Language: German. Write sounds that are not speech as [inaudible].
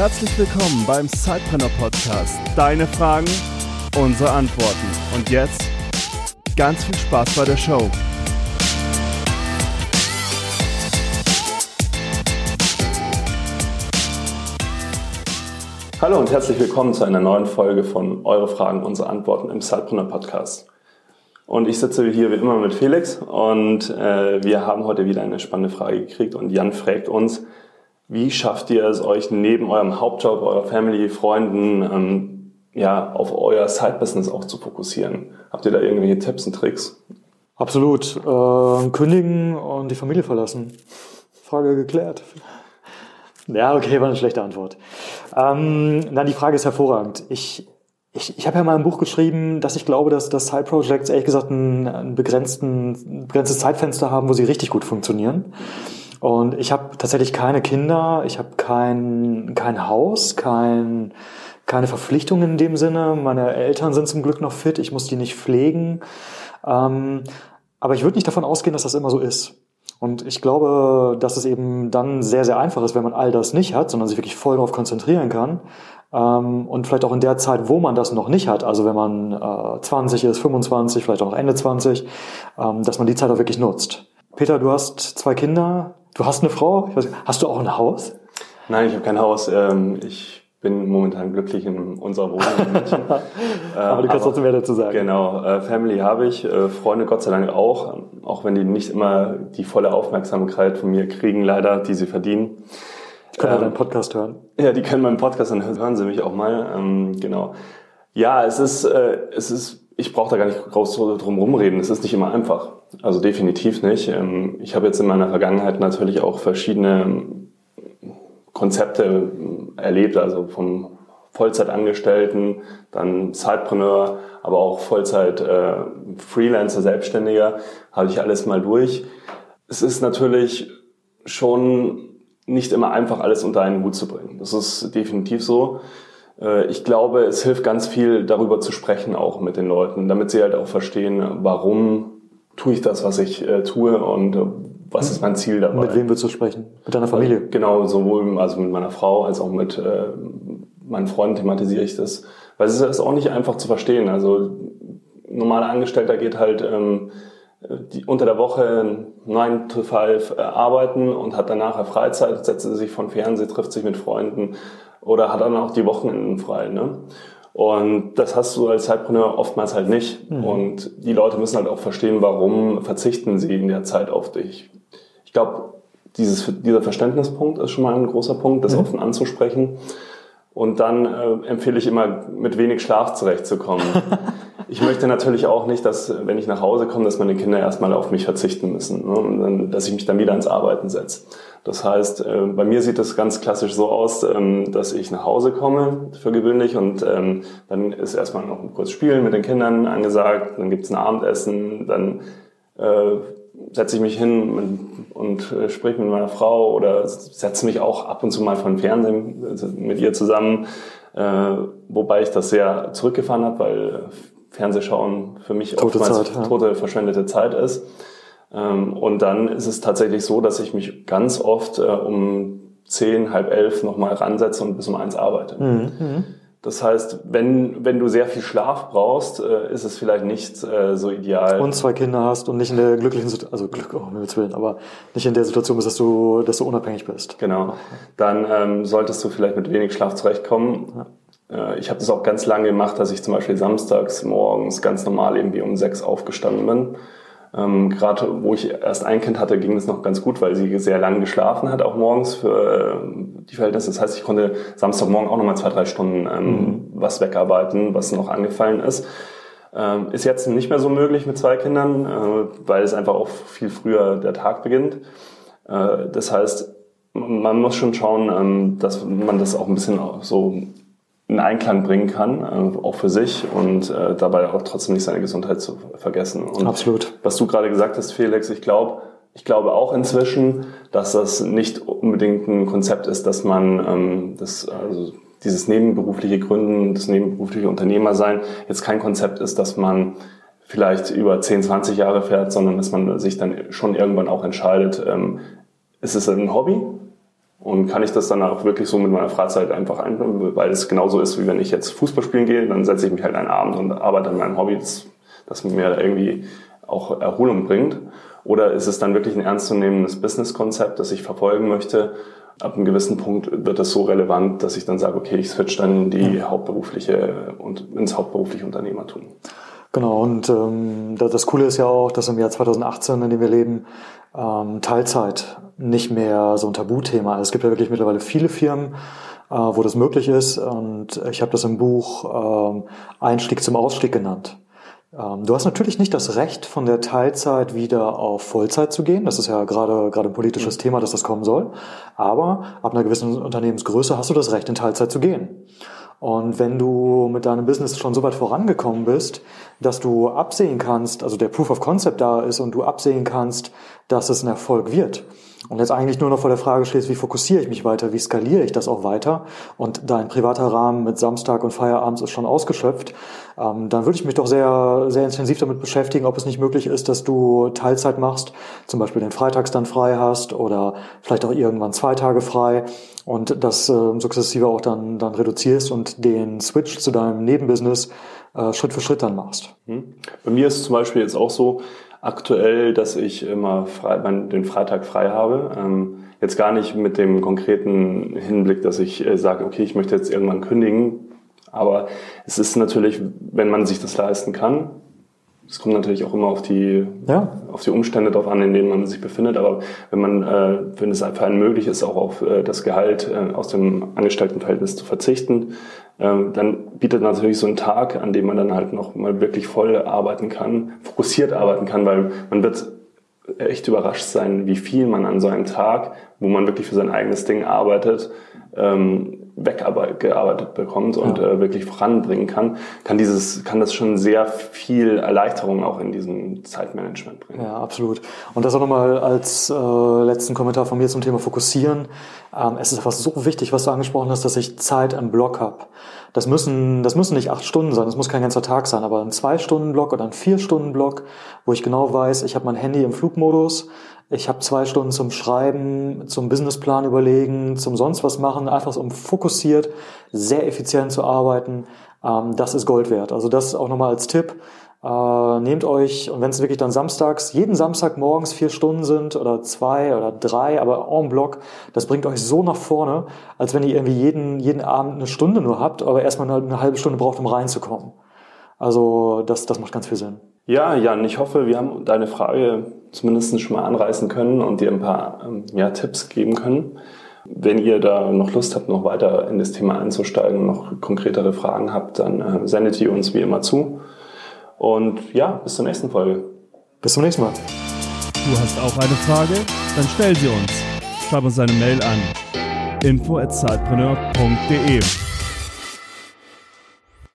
Herzlich willkommen beim Sidepreneur Podcast. Deine Fragen, unsere Antworten. Und jetzt ganz viel Spaß bei der Show. Hallo und herzlich willkommen zu einer neuen Folge von Eure Fragen, unsere Antworten im Sidepreneur Podcast. Und ich sitze hier wie immer mit Felix und äh, wir haben heute wieder eine spannende Frage gekriegt und Jan fragt uns, wie schafft ihr es euch neben eurem Hauptjob, eurer Family, Freunden, ähm, ja, auf euer Side-Business auch zu fokussieren? Habt ihr da irgendwelche Tipps und Tricks? Absolut. Äh, kündigen und die Familie verlassen. Frage geklärt. Ja, okay, war eine schlechte Antwort. Ähm, nein, die Frage ist hervorragend. Ich, ich, ich habe ja mal ein Buch geschrieben, dass ich glaube, dass, dass Side Projects ehrlich gesagt ein, ein, begrenzten, ein begrenztes Zeitfenster haben, wo sie richtig gut funktionieren. Und ich habe tatsächlich keine Kinder, ich habe kein, kein Haus, kein, keine Verpflichtungen in dem Sinne. Meine Eltern sind zum Glück noch fit, ich muss die nicht pflegen. Ähm, aber ich würde nicht davon ausgehen, dass das immer so ist. Und ich glaube, dass es eben dann sehr, sehr einfach ist, wenn man all das nicht hat, sondern sich wirklich voll darauf konzentrieren kann. Ähm, und vielleicht auch in der Zeit, wo man das noch nicht hat, also wenn man äh, 20 ist, 25, vielleicht auch noch Ende 20, ähm, dass man die Zeit auch wirklich nutzt. Peter, du hast zwei Kinder, Du hast eine Frau? Weiß, hast du auch ein Haus? Nein, ich habe kein Haus. Ähm, ich bin momentan glücklich in unserer Wohnung in München. [laughs] aber du kannst trotzdem mehr dazu sagen. Genau, äh, Family habe ich, äh, Freunde Gott sei Dank auch, auch wenn die nicht immer die volle Aufmerksamkeit von mir kriegen, leider, die sie verdienen. Die können ähm, deinen Podcast hören. Ja, die können meinen Podcast dann hören sie mich auch mal. Ähm, genau. Ja, es ist, äh, es ist, ich brauche da gar nicht groß drum rumreden. Es ist nicht immer einfach. Also definitiv nicht. Ähm, ich habe jetzt in meiner Vergangenheit natürlich auch verschiedene ähm, Konzepte ähm, erlebt, also vom Vollzeitangestellten, dann Sidepreneur, aber auch Vollzeit äh, Freelancer, Selbstständiger, habe ich alles mal durch. Es ist natürlich schon nicht immer einfach, alles unter einen Hut zu bringen. Das ist definitiv so. Äh, ich glaube, es hilft ganz viel, darüber zu sprechen, auch mit den Leuten, damit sie halt auch verstehen, warum tue ich das, was ich äh, tue und äh, was ist mein Ziel dabei. Mit wem willst du sprechen? Mit deiner Familie? Genau, sowohl also mit meiner Frau als auch mit äh, meinen Freunden thematisiere ich das. Weil es ist auch nicht einfach zu verstehen. Also normaler Angestellter geht halt ähm, die, unter der Woche 9 to 5 äh, arbeiten und hat danach Freizeit, setzt sich von Fernsehen, trifft sich mit Freunden oder hat dann auch die Wochenenden frei. Ne? Und das hast du als Zeitpreneur oftmals halt nicht. Mhm. Und die Leute müssen halt auch verstehen, warum verzichten sie in der Zeit auf dich. Ich glaube, dieses, dieser Verständnispunkt ist schon mal ein großer Punkt, das mhm. offen anzusprechen. Und dann äh, empfehle ich immer, mit wenig Schlaf zurechtzukommen. [laughs] ich möchte natürlich auch nicht, dass, wenn ich nach Hause komme, dass meine Kinder erstmal auf mich verzichten müssen, ne? und dann, dass ich mich dann wieder ans Arbeiten setze. Das heißt, äh, bei mir sieht es ganz klassisch so aus, ähm, dass ich nach Hause komme für gewöhnlich und ähm, dann ist erstmal noch ein kurz Spielen mit den Kindern angesagt, dann gibt's ein Abendessen, dann äh, setze ich mich hin und äh, spreche mit meiner Frau oder setze mich auch ab und zu mal von Fernsehen mit ihr zusammen, wobei ich das sehr zurückgefahren habe, weil Fernsehschauen für mich tote oftmals Zeit, ja. tote verschwendete Zeit ist. Ähm, und dann ist es tatsächlich so, dass ich mich ganz oft äh, um zehn, halb elf nochmal ransetze und bis um eins arbeite. Mhm. mhm. Das heißt, wenn, wenn du sehr viel Schlaf brauchst, äh, ist es vielleicht nicht äh, so ideal. Und zwei Kinder hast und nicht in der glücklichen Situation, also Glück, oh, mir Willen, aber nicht in der Situation bist, dass du, dass du unabhängig bist. Genau. Dann ähm, solltest du vielleicht mit wenig Schlaf zurechtkommen. Ja. Ich habe das auch ganz lange gemacht, dass ich zum Beispiel samstags morgens ganz normal irgendwie um sechs aufgestanden bin ähm, Gerade wo ich erst ein Kind hatte, ging es noch ganz gut, weil sie sehr lang geschlafen hat, auch morgens für äh, die Verhältnisse. Das heißt, ich konnte Samstagmorgen auch nochmal zwei, drei Stunden ähm, mhm. was wegarbeiten, was noch angefallen ist. Ähm, ist jetzt nicht mehr so möglich mit zwei Kindern, äh, weil es einfach auch viel früher der Tag beginnt. Äh, das heißt, man muss schon schauen, ähm, dass man das auch ein bisschen so in Einklang bringen kann, äh, auch für sich und äh, dabei auch trotzdem nicht seine Gesundheit zu vergessen. Und Absolut. Was du gerade gesagt hast, Felix, ich glaube, ich glaube auch inzwischen, dass das nicht unbedingt ein Konzept ist, dass man ähm, das, also dieses nebenberufliche Gründen, das nebenberufliche Unternehmersein jetzt kein Konzept ist, dass man vielleicht über 10, 20 Jahre fährt, sondern dass man sich dann schon irgendwann auch entscheidet, ähm, ist es ein Hobby Und kann ich das dann auch wirklich so mit meiner Freizeit einfach einbauen, weil es genauso ist, wie wenn ich jetzt Fußball spielen gehe, dann setze ich mich halt einen Abend und arbeite an meinem Hobby, das, das mir irgendwie auch Erholung bringt. Oder ist es dann wirklich ein ernstzunehmendes Businesskonzept, das ich verfolgen möchte? Ab einem gewissen Punkt wird das so relevant, dass ich dann sage, okay, ich switch dann in die hauptberufliche und ins hauptberufliche Unternehmertum. Genau, und ähm, das Coole ist ja auch, dass im Jahr 2018, in dem wir leben, ähm, Teilzeit nicht mehr so ein Tabuthema ist. Es gibt ja wirklich mittlerweile viele Firmen, äh, wo das möglich ist. Und ich habe das im Buch ähm, Einstieg zum Ausstieg genannt. Ähm, du hast natürlich nicht das Recht, von der Teilzeit wieder auf Vollzeit zu gehen. Das ist ja gerade, gerade ein politisches mhm. Thema, dass das kommen soll. Aber ab einer gewissen Unternehmensgröße hast du das Recht, in Teilzeit zu gehen. Und wenn du mit deinem Business schon so weit vorangekommen bist, dass du absehen kannst, also der Proof of Concept da ist und du absehen kannst, dass es ein Erfolg wird. Und jetzt eigentlich nur noch vor der Frage stehst, wie fokussiere ich mich weiter, wie skaliere ich das auch weiter? Und dein privater Rahmen mit Samstag und Feierabends ist schon ausgeschöpft, ähm, dann würde ich mich doch sehr, sehr intensiv damit beschäftigen, ob es nicht möglich ist, dass du Teilzeit machst, zum Beispiel den Freitags dann frei hast oder vielleicht auch irgendwann zwei Tage frei und das äh, sukzessive auch dann, dann reduzierst und den Switch zu deinem Nebenbusiness äh, Schritt für Schritt dann machst. Hm. Bei mir ist es zum Beispiel jetzt auch so aktuell, dass ich immer frei, den Freitag frei habe. Ähm, jetzt gar nicht mit dem konkreten Hinblick, dass ich äh, sage, okay, ich möchte jetzt irgendwann kündigen. Aber es ist natürlich, wenn man sich das leisten kann, es kommt natürlich auch immer auf die, ja. auf die Umstände drauf an, in denen man sich befindet. Aber wenn man, äh, wenn es für einen möglich ist, auch auf äh, das Gehalt äh, aus dem Angestelltenverhältnis zu verzichten, äh, dann bietet natürlich so ein Tag, an dem man dann halt noch mal wirklich voll arbeiten kann, fokussiert arbeiten kann, weil man wird echt überrascht sein, wie viel man an so einem Tag, wo man wirklich für sein eigenes Ding arbeitet, ähm, weggearbeitet bekommt und ja. äh, wirklich voranbringen kann, kann dieses, kann das schon sehr viel Erleichterung auch in diesem Zeitmanagement bringen. Ja, absolut. Und das auch nochmal als äh, letzten Kommentar von mir zum Thema Fokussieren. Ähm, es ist einfach so wichtig, was du angesprochen hast, dass ich Zeit im Block habe. Das müssen, das müssen nicht acht Stunden sein, das muss kein ganzer Tag sein, aber ein Zwei-Stunden-Block oder ein Vier-Stunden-Block, wo ich genau weiß, ich habe mein Handy im Flugmodus, ich habe zwei Stunden zum Schreiben, zum Businessplan überlegen, zum sonst was machen, einfach um fokussiert, sehr effizient zu arbeiten. Ähm, das ist Gold wert. Also das auch nochmal als Tipp. Äh, nehmt euch, und wenn es wirklich dann samstags, jeden Samstag morgens vier Stunden sind oder zwei oder drei, aber en bloc, das bringt euch so nach vorne, als wenn ihr irgendwie jeden, jeden Abend eine Stunde nur habt, aber erstmal eine, eine halbe Stunde braucht, um reinzukommen. Also das, das macht ganz viel Sinn. Ja, Jan, ich hoffe, wir haben deine Frage zumindest schon mal anreißen können und dir ein paar ähm, ja, Tipps geben können. Wenn ihr da noch Lust habt, noch weiter in das Thema einzusteigen und noch konkretere Fragen habt, dann äh, sendet ihr uns wie immer zu. Und ja, bis zur nächsten Folge. Bis zum nächsten Mal. Du hast auch eine Frage? Dann stell sie uns. Schreib uns eine Mail an info@zeitpreneur.de.